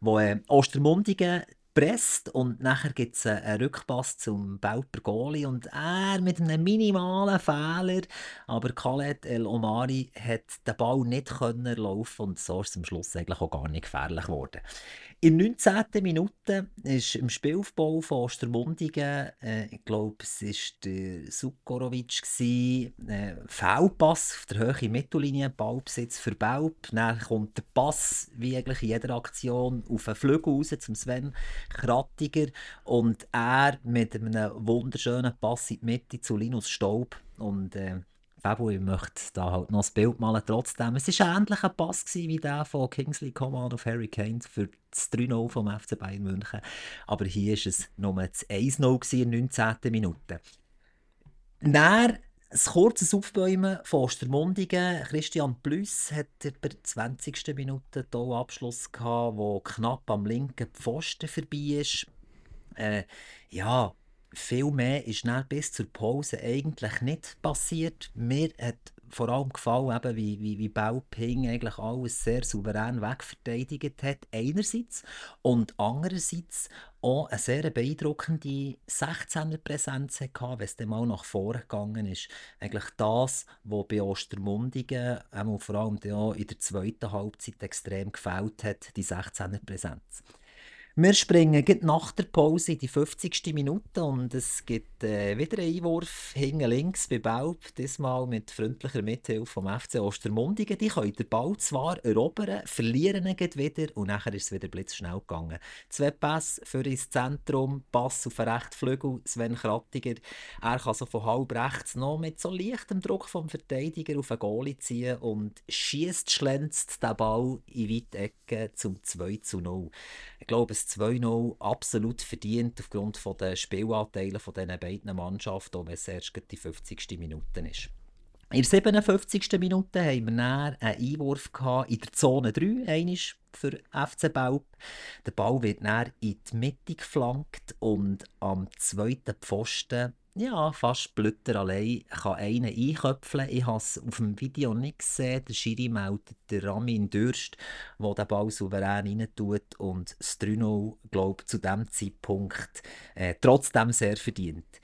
wo äh, Ostermundigen presst und nachher gibt es einen Rückpass zum Belper Goalie und er mit einem minimalen Fehler, aber Khaled El Omari hat den Ball nicht laufen und so ist es am Schluss eigentlich auch gar nicht gefährlich geworden. In der 19. Minute ist im Spielaufbau von Ostermundigen, äh, ich glaube, es war der Sukorovic, äh, Fehlpass auf der Höhe Mittellinie, Ballbesitz für Belp. Dann kommt der Pass, wie eigentlich in jeder Aktion, auf den Flügel raus zum Sven Krattiger und er mit einem wunderschönen Pass in die Mitte zu Linus Staub. Und äh, Fabo, ich möchte da halt noch das Bild malen trotzdem. Es war ein ähnlicher Pass wie der von Kingsley Coman auf Harry Kane für das 3-0 vom FC Bayern München. Aber hier war es nur das 1-0 in der 19. Minute. Dann ein kurzes Aufbäumen von Ostermundigen. Christian Plüss hat bei der 20. Minute einen Abschluss gehabt, der knapp am linken Pfosten vorbei ist. Äh, ja, viel mehr ist bis zur Pause eigentlich nicht passiert. Mir hat vor allem gefallen, eben, wie, wie, wie Bauping eigentlich alles sehr souverän wegverteidigt hat, einerseits. Und andererseits auch eine sehr beeindruckende 16er-Präsenz hatte, wenn es dann mal nach vorne gegangen ist. Eigentlich das, was bei Ostermundigen vor allem in der zweiten Halbzeit extrem gefällt hat, die 16er-Präsenz. Wir springen nach der Pause in die 50. Minute und es gibt äh, wieder einen Einwurf hinten links bei Baub, diesmal mit freundlicher Mithilfe vom FC Ostermundigen. Die können den Ball zwar erobern, verlieren ihn wieder und nachher ist es wieder blitzschnell gegangen. Zwei Pässe für ins Zentrum, Pass auf den rechten Flügel, Sven Krattiger. Er kann so von halb rechts noch mit so leichtem Druck vom Verteidiger auf den Goalie ziehen und schießt, schlänzt den Ball in weite Ecke zum 2 zu 0. Ich glaube, es 2-0 absolut verdient aufgrund der Spielanteile von diesen beiden Mannschaften, auch wenn es erst die 50. Minute ist. In der 57. Minute haben wir dann einen Einwurf in der Zone 3, einisch für FC Belp. Der Ball wird dann in die Mitte geflankt und am zweiten Pfosten ja, fast Blütter allein kann einen einköpfeln. Ich habe es auf dem Video nicht gesehen. Der Schiri meldet der Ramin Dürst, der den Ball souverän rein tut und das 3 glaube zu diesem Zeitpunkt äh, trotzdem sehr verdient.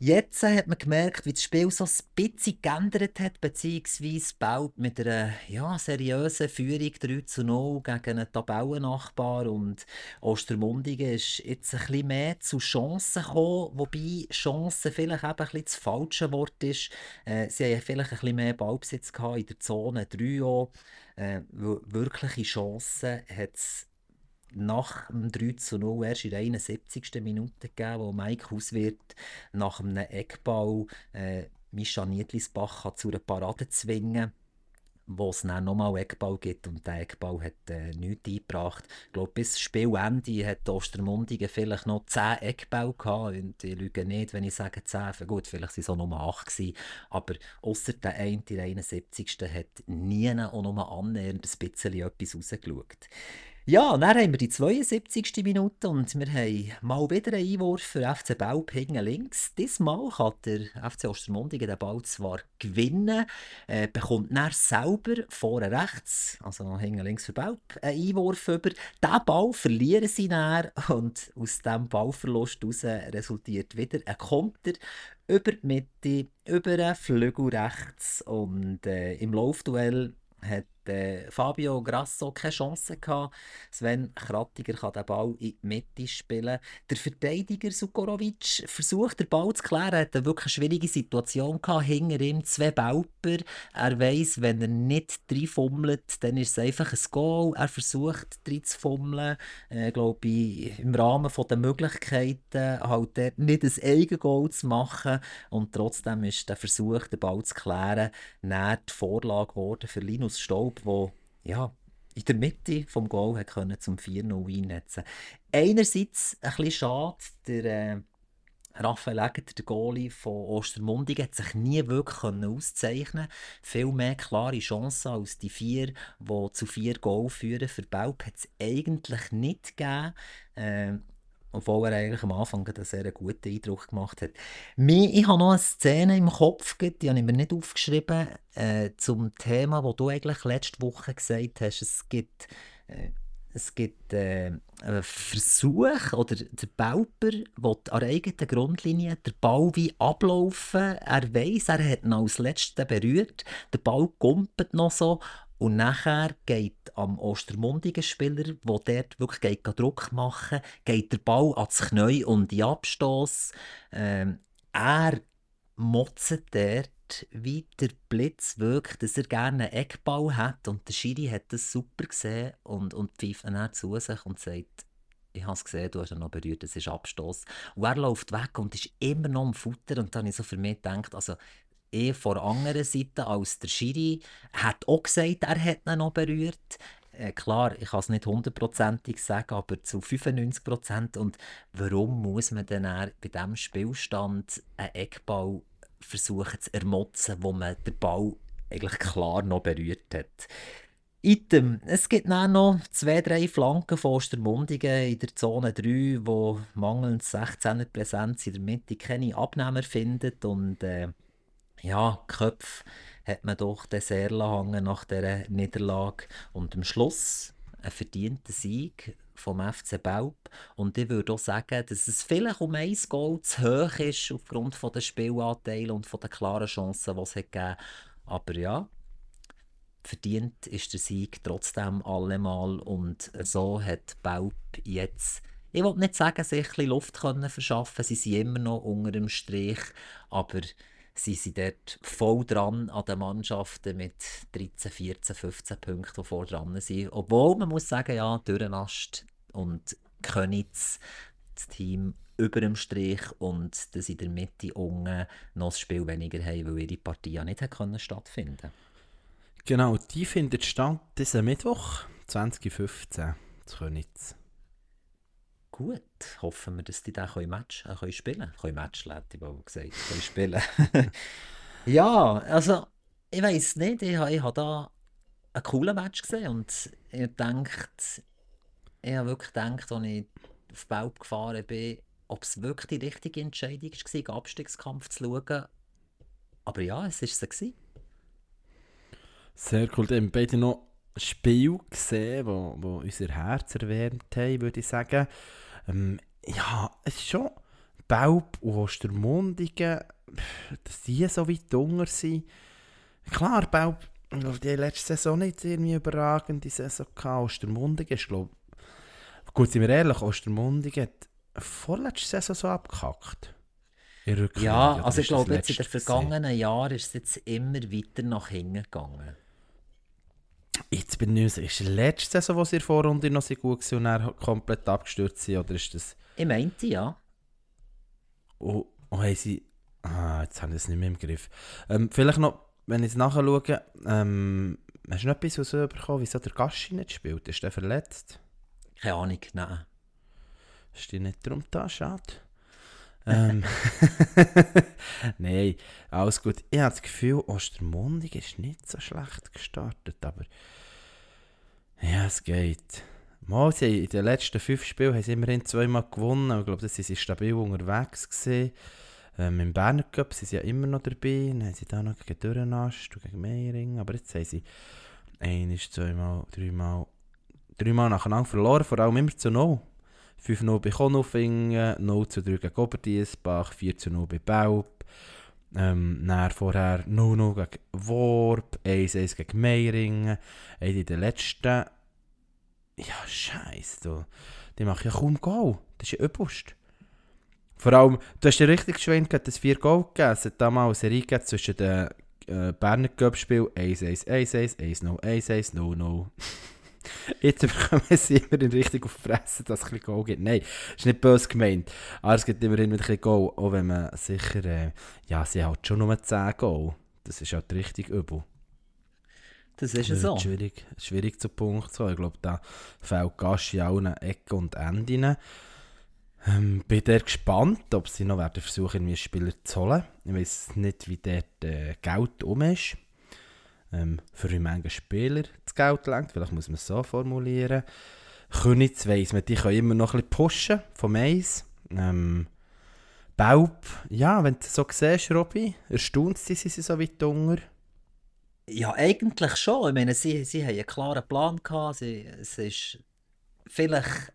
Jetzt hat man gemerkt, wie das Spiel so ein bisschen geändert hat, beziehungsweise baut mit einer ja, seriösen Führung 3 zu 0 gegen einen Tabellennachbar und Ostermundigen ist jetzt ein bisschen mehr zu Chancen gekommen, wobei Chancen vielleicht eben ein bisschen das falsche Wort ist. Äh, sie haben vielleicht ein bisschen mehr Ballbesitz gehabt in der Zone 3 auch. Äh, wirkliche Chancen hat es nach dem 3 zu 0 erst in der 71. Minute gegeben, wo Mike Hauswirt nach einem Eckball äh, Mischa Niedlisbach zu einer Parade zwingen wo es dann nochmal Eckball gibt und der Eckball hat äh, nichts eingebracht. Ich glaube, bis Spielende hat Ostermundigen vielleicht noch 10 Eckball gehabt und ich lüge nicht, wenn ich sage 10, gut, vielleicht waren es auch nur 8 gewesen, aber außer der eine, der 71. hat nie auch nur annähernd ein bisschen etwas rausgeschaut. Ja, dann haben wir die 72. Minute und wir haben mal wieder einen Einwurf für FC Belp hinten links. Diesmal kann der FC Ostermundigen den Ball zwar gewinnen, äh, bekommt dann selber vorne rechts, also hinten links für Belp, einen Einwurf über. Diesen Ball verlieren sie dann und aus diesem Ballverlust heraus resultiert wieder ein Konter über die Mitte, über den Flügel rechts und äh, im Laufduell hat äh, Fabio Grasso keine Chance gehabt. Sven Krattiger kann den Ball in die Mitte spielen. Der Verteidiger Sukorovic versucht, den Ball zu klären. Er hatte eine wirklich schwierige Situation gehabt. Hinter ihm zwei Bauper. Er weiß, wenn er nicht reinfummelt, dann ist es einfach ein Goal. Er versucht, reinzufummeln. Äh, glaube ich, im Rahmen der Möglichkeiten halt nicht ein Eigengoal zu machen. Und trotzdem ist der Versuch, den Ball zu klären, näher die Vorlage geworden für Linus Staub wo ja, in der Mitte vom Goal hat können zum 4-0 einnetzen Einerseits ein bisschen schade, der äh, Raphael Egger, der Goalie von Ostermundigen, hat sich nie wirklich auszeichnen Viel mehr klare Chancen als die vier, die zu vier Goal führen. Für Belp hat es eigentlich nicht gegeben. Äh, obwohl er eigentlich am Anfang einen sehr guten Eindruck gemacht hat. Ich habe noch eine Szene im Kopf, die habe ich mir nicht aufgeschrieben, äh, zum Thema, wo du eigentlich letzte Woche gesagt hast, es gibt äh, es gibt äh, einen Versuch, oder der Bauper will an der eigenen Grundlinie den Ball wie ablaufen. Er weiß, er hat ihn als Letzter berührt. Der Ball kumpelt noch so. Und nachher geht am Ostermundigen Spieler, der dort wirklich geht, Druck machen geht der Ball ans Knie und die Abstoß. Ähm, er motzt dort wie der Blitz wirkt, dass er gerne einen Eckball hat. Und der Schiri hat das super gesehen und, und pfeift dann zu sich und sagt, ich habe es gesehen, du hast ihn noch berührt, das ist Abstoß. Und er läuft weg und ist immer noch am Futter. Und dann habe ich so für mich gedacht, also eh von der anderen Seite als der Schiri hat auch gesagt, er hat ihn noch berührt. Äh, klar, ich kann es nicht hundertprozentig sagen, aber zu 95 Prozent. Und warum muss man dann bei diesem Spielstand einen Eckball versuchen zu ermotzen, wo man den Ball eigentlich klar noch berührt hat. Item. Es gibt noch zwei, drei Flanken von Ostermundigen in der Zone 3, wo mangelnd 16er Präsenz in der Mitte keine Abnehmer findet und äh, ja, Köpf hat man doch sehr lange nach dieser Niederlage und am Schluss ein verdienter Sieg vom FC Belp. Und ich würde auch sagen, dass es vielleicht um ein Goal zu hoch ist, aufgrund der Spielanteile und den klaren Chancen, die es hat gegeben Aber ja, verdient ist der Sieg trotzdem allemal. Und so hat Belp jetzt ich will nicht sagen, sich ein Luft können verschaffen. Sie sind immer noch unter dem Strich, aber sie sind dort voll dran an den Mannschaften mit 13, 14, 15 Punkten, die vor dran sind. Obwohl man muss sagen, ja, Dürrenast und Könitz, das Team über dem Strich und dass in der Mitte unten noch das Spiel weniger haben, weil ihre Partie ja nicht können stattfinden Genau, die findet statt diesen Mittwoch 2015 zu Könitz. Gut, hoffen wir, dass die dann ein Match äh, können spielen können. Match, hätte ich wohl gesagt, können spielen. (laughs) ja, also, ich weiß nicht, ich, ich habe da einen coolen Match gesehen und ich denke, ich habe wirklich gedacht, als ich auf Belp gefahren bin, ob es wirklich die richtige Entscheidung war, den Abstiegskampf zu schauen. Aber ja, es war es. Sehr cool. Wir haben beide noch ein Spiel gesehen, wo, wo unser Herz erwärmt haben, würde ich sagen. Ähm, ja, es ist schon Belp und Ostermundigen, dass die so weit unter sind. Klar, Belp, die letzte Saison nicht irgendwie überragende Saison gehabt. Ostermundigen ist, glaube Gut, sind wir ehrlich, Ostermundigen hat vorletzte Saison so abgekackt. Ja, also ich glaube, jetzt in den vergangenen Jahren ist es jetzt immer weiter nach hinten gegangen. Jetzt bin ich nicht ist es letzte Saison, wo sie in der Vorrunde noch so gut waren und dann komplett abgestürzt sind, oder ist das... Ich meinte, ja. Oh, oh haben sie... Ah, jetzt haben sie es nicht mehr im Griff. Ähm, vielleicht noch, wenn ich es nachschaue, ähm, hast du noch etwas rausbekommen, wieso der Gaschi nicht spielt? Ist der verletzt? Keine Ahnung, nein. Ist die nicht drum da? Schade. Ähm, (laughs) Nein, alles gut. Ich habe das Gefühl, Ostermundig ist nicht so schlecht gestartet, aber ja, es geht. Mal, sie in den letzten fünf Spielen haben sie immerhin zweimal gewonnen. Ich glaube, das sind stabil unterwegs gewesen. Ähm, Im Berner Cup sind sie ja immer noch dabei. Dann haben sie da noch gegen Dürrenast und gegen Meiring. Aber jetzt haben sie einiges, zweimal, dreimal dreimal nacheinander verloren, vor allem immer zu 0. 5-0 bei Konolfingen, 0 zu 3 gegen Oberdiesbach, 4 zu 0 bei Belp. Ähm, dann vorher 0-0 gegen Worp, 1-1 gegen Meiringen. in den letzten. Ja, scheiße, die machen ja kaum Goal. Das ist ja übelst. Vor allem, du hast ja richtig geschwind dass 4 Goal gegeben damals eine Serie zwischen den äh, Berner Cup-Spielen 1-1, 1-1, 1-0, 1-1, 0-0. Jetzt bekommen sie immer in Richtung auf die Fresse, dass es ein bisschen Goal gibt. Nein, ist nicht böse gemeint. Aber es gibt immer ein bisschen Goal, auch wenn man sicher, äh, ja, sie hat schon nur 10 Goal. Das ist halt richtig übel. Das ist ja so. Schwierig, schwierig zu Punkt zu Ich glaube, da fällt Gassi auch eine Ecke und Enden. Ähm, bin sehr gespannt, ob sie noch werden versuchen, irgendwie Spieler zu holen. Ich weiß nicht, wie dort äh, Geld um ist ähm, für wie Menge Spieler das Geld lenkt. Vielleicht muss man es so formulieren. Königs weiss man, die können immer noch ein bisschen pushen vom Eis. Ähm, Baub, ja, wenn du so siehst, Robby, erstaunt sie, sind sie so weit unter? Ja, eigentlich schon. Ich meine, sie, sie haben einen klaren Plan gehabt. Sie, es ist vielleicht,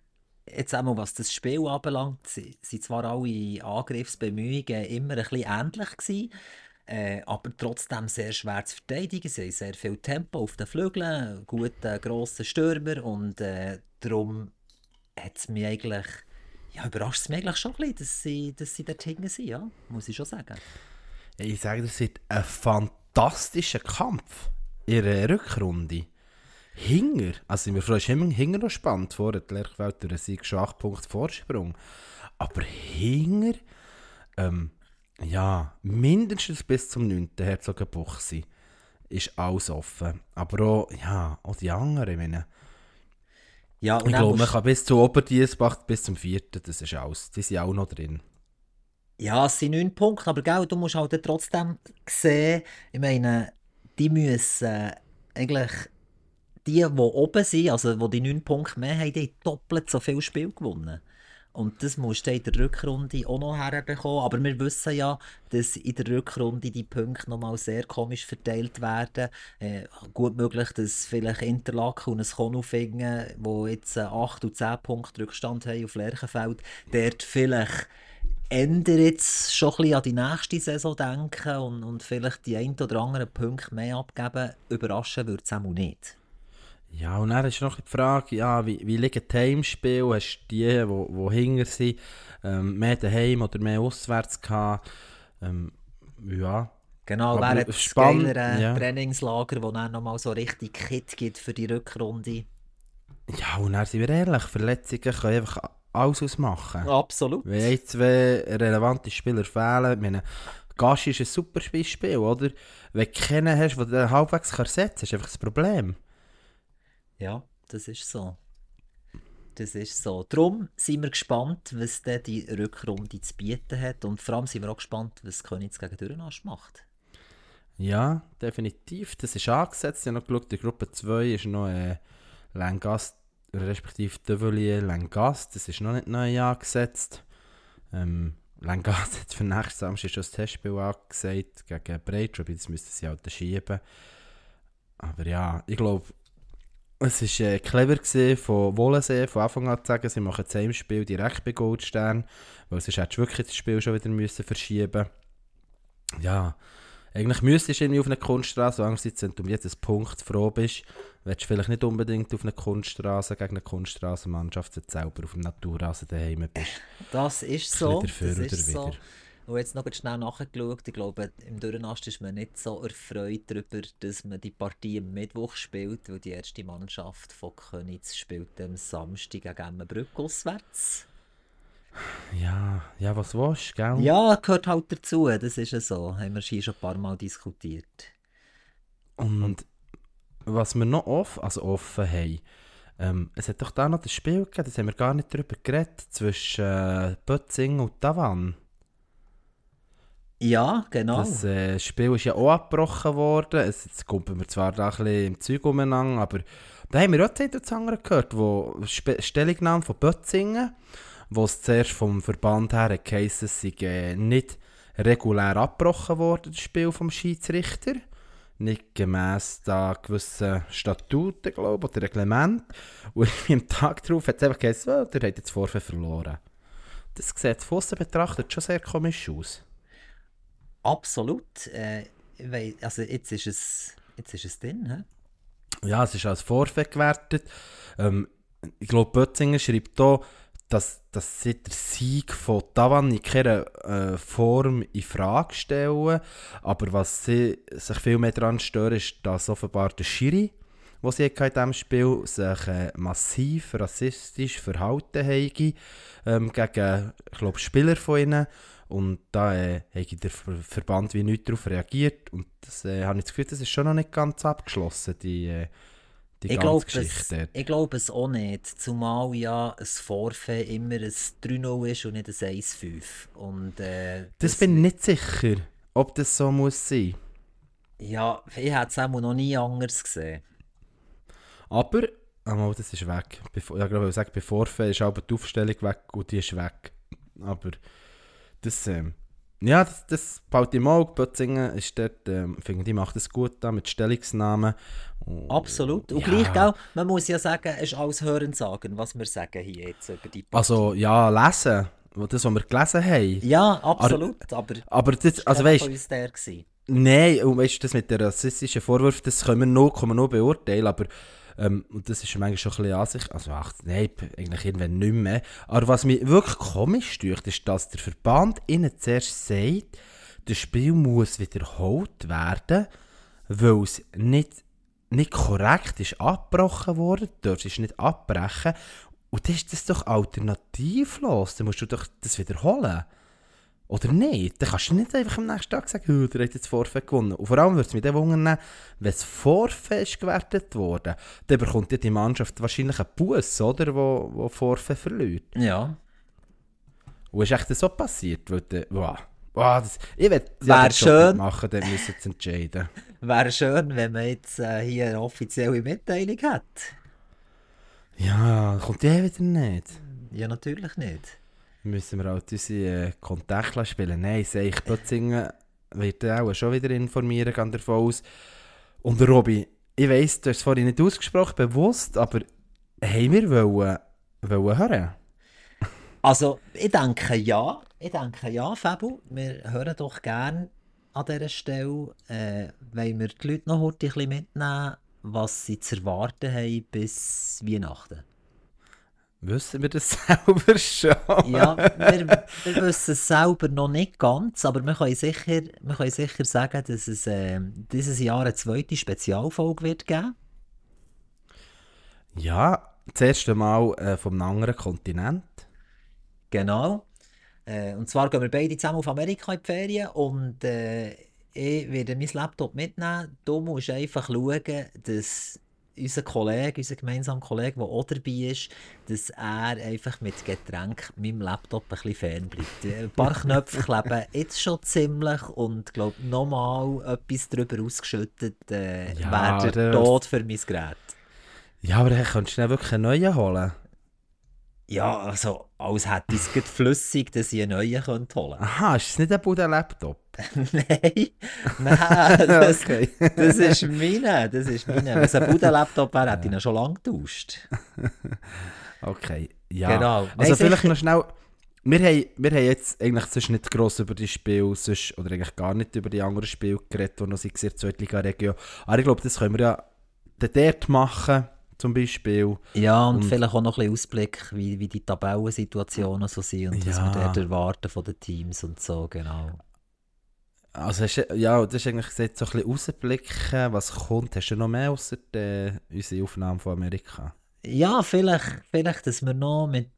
jetzt einmal was das Spiel anbelangt, si- sind zwar alle Angriffsbemühungen immer ein bisschen ähnlich gewesen, äh, aber trotzdem sehr schwer zu verteidigen. Sie haben sehr viel Tempo auf den Flügeln, guten, grossen Stürmer und äh, darum hat es mich eigentlich, ja, überrascht es mich eigentlich schon ein bisschen, dass sie, dass dort hinten sind, ja, muss ich schon sagen. Ich sage, das ist ein fantastischer Kampf in der Rückrunde. Hinger, also mir freue ich immer Hinger noch spannend vor, der Lerchwelt durch einen Sieg schon 8 Punkte Vorsprung. Aber Hinger, ähm, ja, mindestens bis zum 9. Herzogenbuchsi ist alles offen. Aber auch, ja, auch die anderen, meine, Ja, und ich glaube, man kann bis zu Oberdiesbach, bis zum 4., das ist alles, die sind auch noch drin. Ja, es sind neun Punkte, aber gell, du musst halt trotzdem sehen, ich meine, die müssen eigentlich, die, die oben sind, also die die neun Punkte mehr haben, die haben doppelt so viel Spiel gewonnen. Und das musst du in der Rückrunde auch noch herbekommen. Aber wir wissen ja, dass in der Rückrunde die Punkte nochmal sehr komisch verteilt werden. Äh, gut möglich, dass vielleicht Interlaken und ein Konufingen, die jetzt äh, 8 und 10 Punkte Rückstand haben auf Lerchenfeld, dort vielleicht ändern jetzt schon ein bisschen an die nächste Saison denken und, und vielleicht die ein oder anderen Punkte mehr abgeben, überraschen würde es auch nicht. Ja, und dann ist noch die Frage, ja, wie, wie liegen die Heimspiele? Hast du die, die wo, wo hinger sind, ähm, mehr daheim oder mehr auswärts gehabt? Ähm, ja, Genau, Aber wäre das geilere ja. Trainingslager, wo dann nochmal so richtig Kit gibt für die Rückrunde. ja, und dann sind wir ehrlich, Verletzungen können einfach alles ausmachen. Absolut. Wenn ein, zwei relevante Spieler fehlen, meine, Gashi ist ein super Spiel, oder? Wenn du keinen hast, den halbwegs kann ersetzen kann, ist einfach das Problem. Ja, das ist so. Das ist so. Darum sind wir gespannt, was denn die Rückrunde zu bieten hat. Und vor allem sind wir auch gespannt, was Königs gegen Dürrenast macht. Ja, definitiv. Das ist angesetzt. Ich habe noch geschaut, in Gruppe 2 ist noch äh, Langast, respektive Develier Langast. Das ist noch nicht neu angesetzt. Ähm, Langast (laughs) hat für nächstes Samstag schon das Testspiel angesagt gegen Breitsch, das müssten sie halt schieben. Aber ja, ich glaube, es war äh, clever gewesen, von Wollensee von Anfang an zu sagen, sie machen das Heimspiel direkt bei Goldstern, weil sonst hättest du wirklich das Spiel schon wieder müssen verschieben Ja, eigentlich müsstest du irgendwie auf eine Kunststraße, andererseits, wenn du um jeden Punkt froh bist, willst du vielleicht nicht unbedingt auf eine Kunststraße gegen eine Kunststraßenmannschaft, wenn du selber auf dem Naturrasen daheim bist. Das ist so. Das ist oder so. wieder. Und jetzt noch schnell nachgeschaut. Ich glaube, im Dürrenast ist man nicht so erfreut darüber, dass man die Partie am Mittwoch spielt, weil die erste Mannschaft von Königs spielt am Samstag gegen Emmenbrück auswärts. Ja, ja, was willst du, gell? Ja, gehört halt dazu. Das ist ja so. Haben wir hier schon ein paar Mal diskutiert. Und was wir noch offen, also offen haben, ähm, es hat doch da noch das Spiel gegeben, das haben wir gar nicht darüber geredet, zwischen äh, Bötzing und Tavan. Ja, genau. Das äh, Spiel ist ja auch abgebrochen worden. Es, jetzt kommen wir zwar da ein bisschen im Zeug umeinander, aber da haben wir auch das andere gehört, wo Spe Stellungnahme von Bötzingen, wo es zuerst vom Verband her geheißen, es sei äh, nicht regulär abgebrochen worden, das Spiel vom Schiedsrichter. Nicht gemäss da gewissen Statuten, glaube oder Reglement. Und (laughs) am Tag darauf hat es einfach geheißen, oh, der hat jetzt Vorfall verloren. Das sieht von betrachtet schon sehr komisch aus. Absolut. Äh, weiss, also jetzt ist es, jetzt ist es drin. He? Ja, es ist als Vorfeld gewertet. Ähm, ich glaube, Bötzinger schreibt hier, dass, dass sie den Sieg von Tavan in keiner äh, Form in Frage stellen. Aber was sie sich viel mehr daran stören, ist, dass offenbar der Schiri, was sie in diesem Spiel sich äh, massiv rassistisch verhalten habe, ähm, gegen ich glaube, Spieler von ihnen. Und da äh, hat der Ver Verband wie nicht darauf reagiert. Und das äh, habe ich das Gefühl, das ist schon noch nicht ganz abgeschlossen, die, äh, die Ich ganze es, Geschichte. dort. ich glaube es auch nicht, zumal ja ein Vorfeld immer ein 3-0 ist und nicht ein 1-5. Und, äh, Das bin ich nicht sicher, ob das so muss sein. Ja, ich hätte es auch noch nie anders gesehen. Aber, einmal, das ist weg. Bevor, ja, glaube ich, sagen, bei Vorfeld ist aber die Aufstellung weg und die ist weg. Aber das, ähm, Ja, das, das baut im Auge. Bötzingen ist dort, ähm, finde ich, macht es gut da mit Stellungsnahmen. Und- Absolut. Und ja. gleich, gell, man muss ja sagen, es ist alles Hören sagen, was wir sagen hier jetzt über die Partie. Also, ja, lesen. Das, was wir gelesen haben. Ja, absolut. Aber Aber das, also weißt uns der gewesen. Nein, und weißt du, das mit den rassistischen Vorwürfen, das können wir noch, können wir noch beurteilen, aber ähm, und das ist manchmal schon ein bisschen Ansicht, also ach, nein, eigentlich irgendwann nicht mehr. Aber was mir wirklich komisch stört, ist, dass der Verband ihnen zuerst sagt, das Spiel muss wiederholt werden, weil es nicht, nicht korrekt ist abgebrochen worden, du darfst es nicht abbrechen. Und dann ist das doch alternativlos, dann musst du doch das wiederholen. Oder nicht? Dann kannst du nicht einfach am nächsten Tag sagen, «Oh, der hat jetzt Vorfeld gewonnen. Und vor allem würde es mich dann wundern, wenn das Vorfeld ist gewertet wurde, dann bekommt ja die Mannschaft wahrscheinlich einen Bus, oder, wo, wo Vorfeld verliert. Ja. Und ist echt das so passiert? Weil der, wow, wow, das, ich will Wär den Job schön. nicht machen, dann müssen sie entscheiden. (laughs) Wäre schön, wenn man jetzt äh, hier eine offizielle Mitteilung hat. Ja, kommt die eh wieder nicht. Ja, natürlich nicht. Müssen wir halt unsere äh, Kontakte spielen? Nein, sehe ich, Bötzingen wird auch schon wieder informieren, kann davon aus. Und Robby, ich weiss, du hast es vorhin nicht ausgesprochen, bewusst, aber haben wir wollen, wollen hören? Also, ich denke ja. Ich denke ja, Fabu. Wir hören doch gern an dieser Stelle, äh, weil wir die Leute noch heute ein bisschen mitnehmen, was sie zu erwarten haben bis Weihnachten. Wissen wir das (laughs) selber schon? Ja, wir, wir wissen es selber noch nicht ganz, aber wir können sicher, wir können sicher sagen, dass es äh, dieses Jahr eine zweite Spezialfolge wird geben. Ja, das erste Mal äh, vom anderen Kontinent. Genau. Äh, und zwar gehen wir beide zusammen auf Amerika in die Ferien und äh, ich werde mein Laptop mitnehmen. Du musst einfach schauen, dass unser Kollege, unser gemeinsamer Kollege, der auch dabei ist, dass er einfach mit Getränk meinem Laptop ein bisschen fern bleibt. Ein paar Knöpfe kleben jetzt schon ziemlich und glaube nochmal etwas drüber ausgeschüttet, äh, Ja, wäre der Tod für mein Gerät. Ja, aber dann könntest du dann wirklich einen neuen holen. Ja, also als hätte ich es gerade flüssig, dass ich einen neuen könnte holen könnte. Aha, ist es nicht ein Bude-Laptop? (laughs) Nein, nein, (laughs) das, okay. das ist meine, das ist meine. Wenn es ein Budenlaptop wäre, hätte ich ihn schon lange getauscht. (laughs) Okay, ja. Genau. Also Nein, vielleicht sicher. noch schnell. Wir haben, wir haben jetzt eigentlich sonst nicht gross über die Spiele, sonst, oder eigentlich gar nicht über die anderen Spiele geredet, die noch sind in der Zweitliga-Region. Aber ich glaube, das können wir ja dort machen, zum Beispiel. Ja, und, Und- vielleicht auch noch ein bisschen Ausblick, wie, wie die Tabellensituationen so sind und was Ja. wir dort erwarten von den Teams und so, genau. Also hast du, ja, das ist eigentlich gesagt, so ein bisschen rausblicken, was kommt. Hast du noch mehr außer äh, unsere Aufnahme von Amerika? Ja, vielleicht, vielleicht, dass wir noch mit...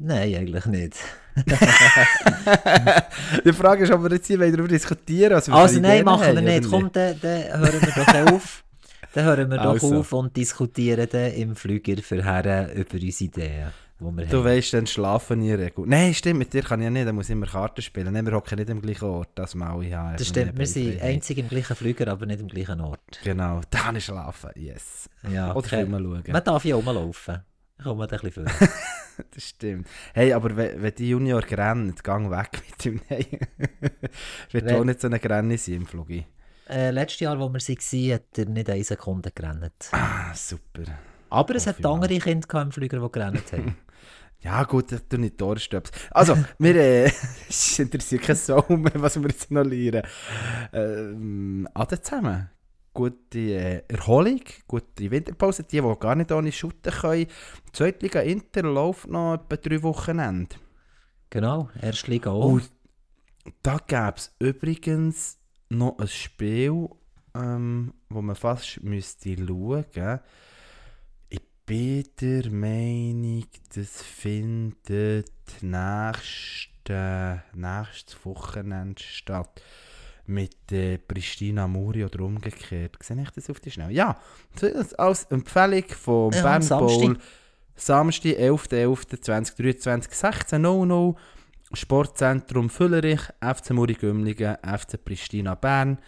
Nein, eigentlich nicht. (laughs) Die Frage ist, ob wir jetzt hier darüber diskutieren was wir Also nein, machen wir nicht. Komm, dann, dann hören wir doch auf. Dann hören wir doch Also. auf und diskutieren dann im Flüger für Herren über unsere Ideen, Du haben. weißt, dann schlafen der Regel. Nein, stimmt, mit dir kann ich ja nicht, dann muss ich immer Karten spielen. Nein, wir hocken nicht am gleichen Ort, das mal ich habe. Das stimmt, wir sind einzig im gleichen Flüger, aber nicht im gleichen Ort. Genau, (laughs) da kann ich schlafen, yes. Ja, Oder okay. Filme schauen. Man darf ja rumlaufen. Ich komme da ein bisschen vor. (laughs) Das stimmt. Hey, aber wenn, wenn die Junior rennen, gang weg mit dem Nein. (laughs) Wird auch nicht so eine Grenze sein im Flugi. Äh, letztes Jahr, wo wir waren, hat er nicht eine Sekunde gerannt. Ah, super. Aber es hat ich mal. andere Kinder im Flüger, die gerannt haben. (laughs) Ja gut, ich tu nicht Torstöps. Also, (laughs) wir, äh, (laughs) es interessiert kein Sau mehr, was wir jetzt noch lernen. Ähm, alle zusammen. Gute äh, Erholung, gute Winterpause. Die, die gar nicht ohne shooten können. Die Zweitliga Inter läuft noch etwa drei Wochenende. genau, erste Liga auch. Und da gäbe es übrigens noch ein Spiel, ähm, wo man fast müsste schauen Ich bin der Meinung, das findet nächste, nächstes Wochenende statt. Mit äh, Pristina Muri oder umgekehrt. Sehe ich das auf die Schnelle? Ja, das als Empfehlung vom Ja, Bern Samstag. Bowl. Samstag, 11.11.2023, 16.00 Sportzentrum Füllerich, FC Muri Gümligen, FC Pristina Bern.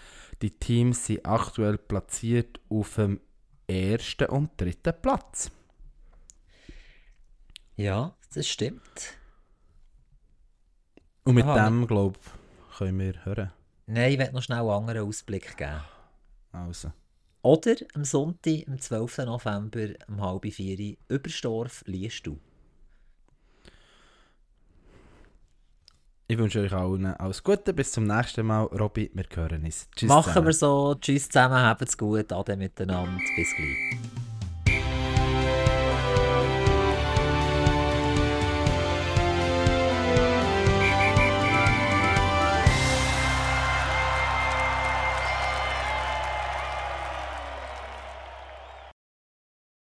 Die Teams sind aktuell platziert auf dem ersten und dritten Platz. Ja, das stimmt. Und mit Aha, dem, glaube können wir hören? Nein, ich werde noch schnell einen anderen Ausblick geben. Also. Oder am Sonntag, am 12. November, um halb vier, Überstorf, liest Ich wünsche euch allen alles Gute. Bis zum nächsten Mal. Robby, wir hören uns. Tschüss Machen zusammen. wir so. Tschüss zusammen, habt's gut, ade miteinander. Bis gleich.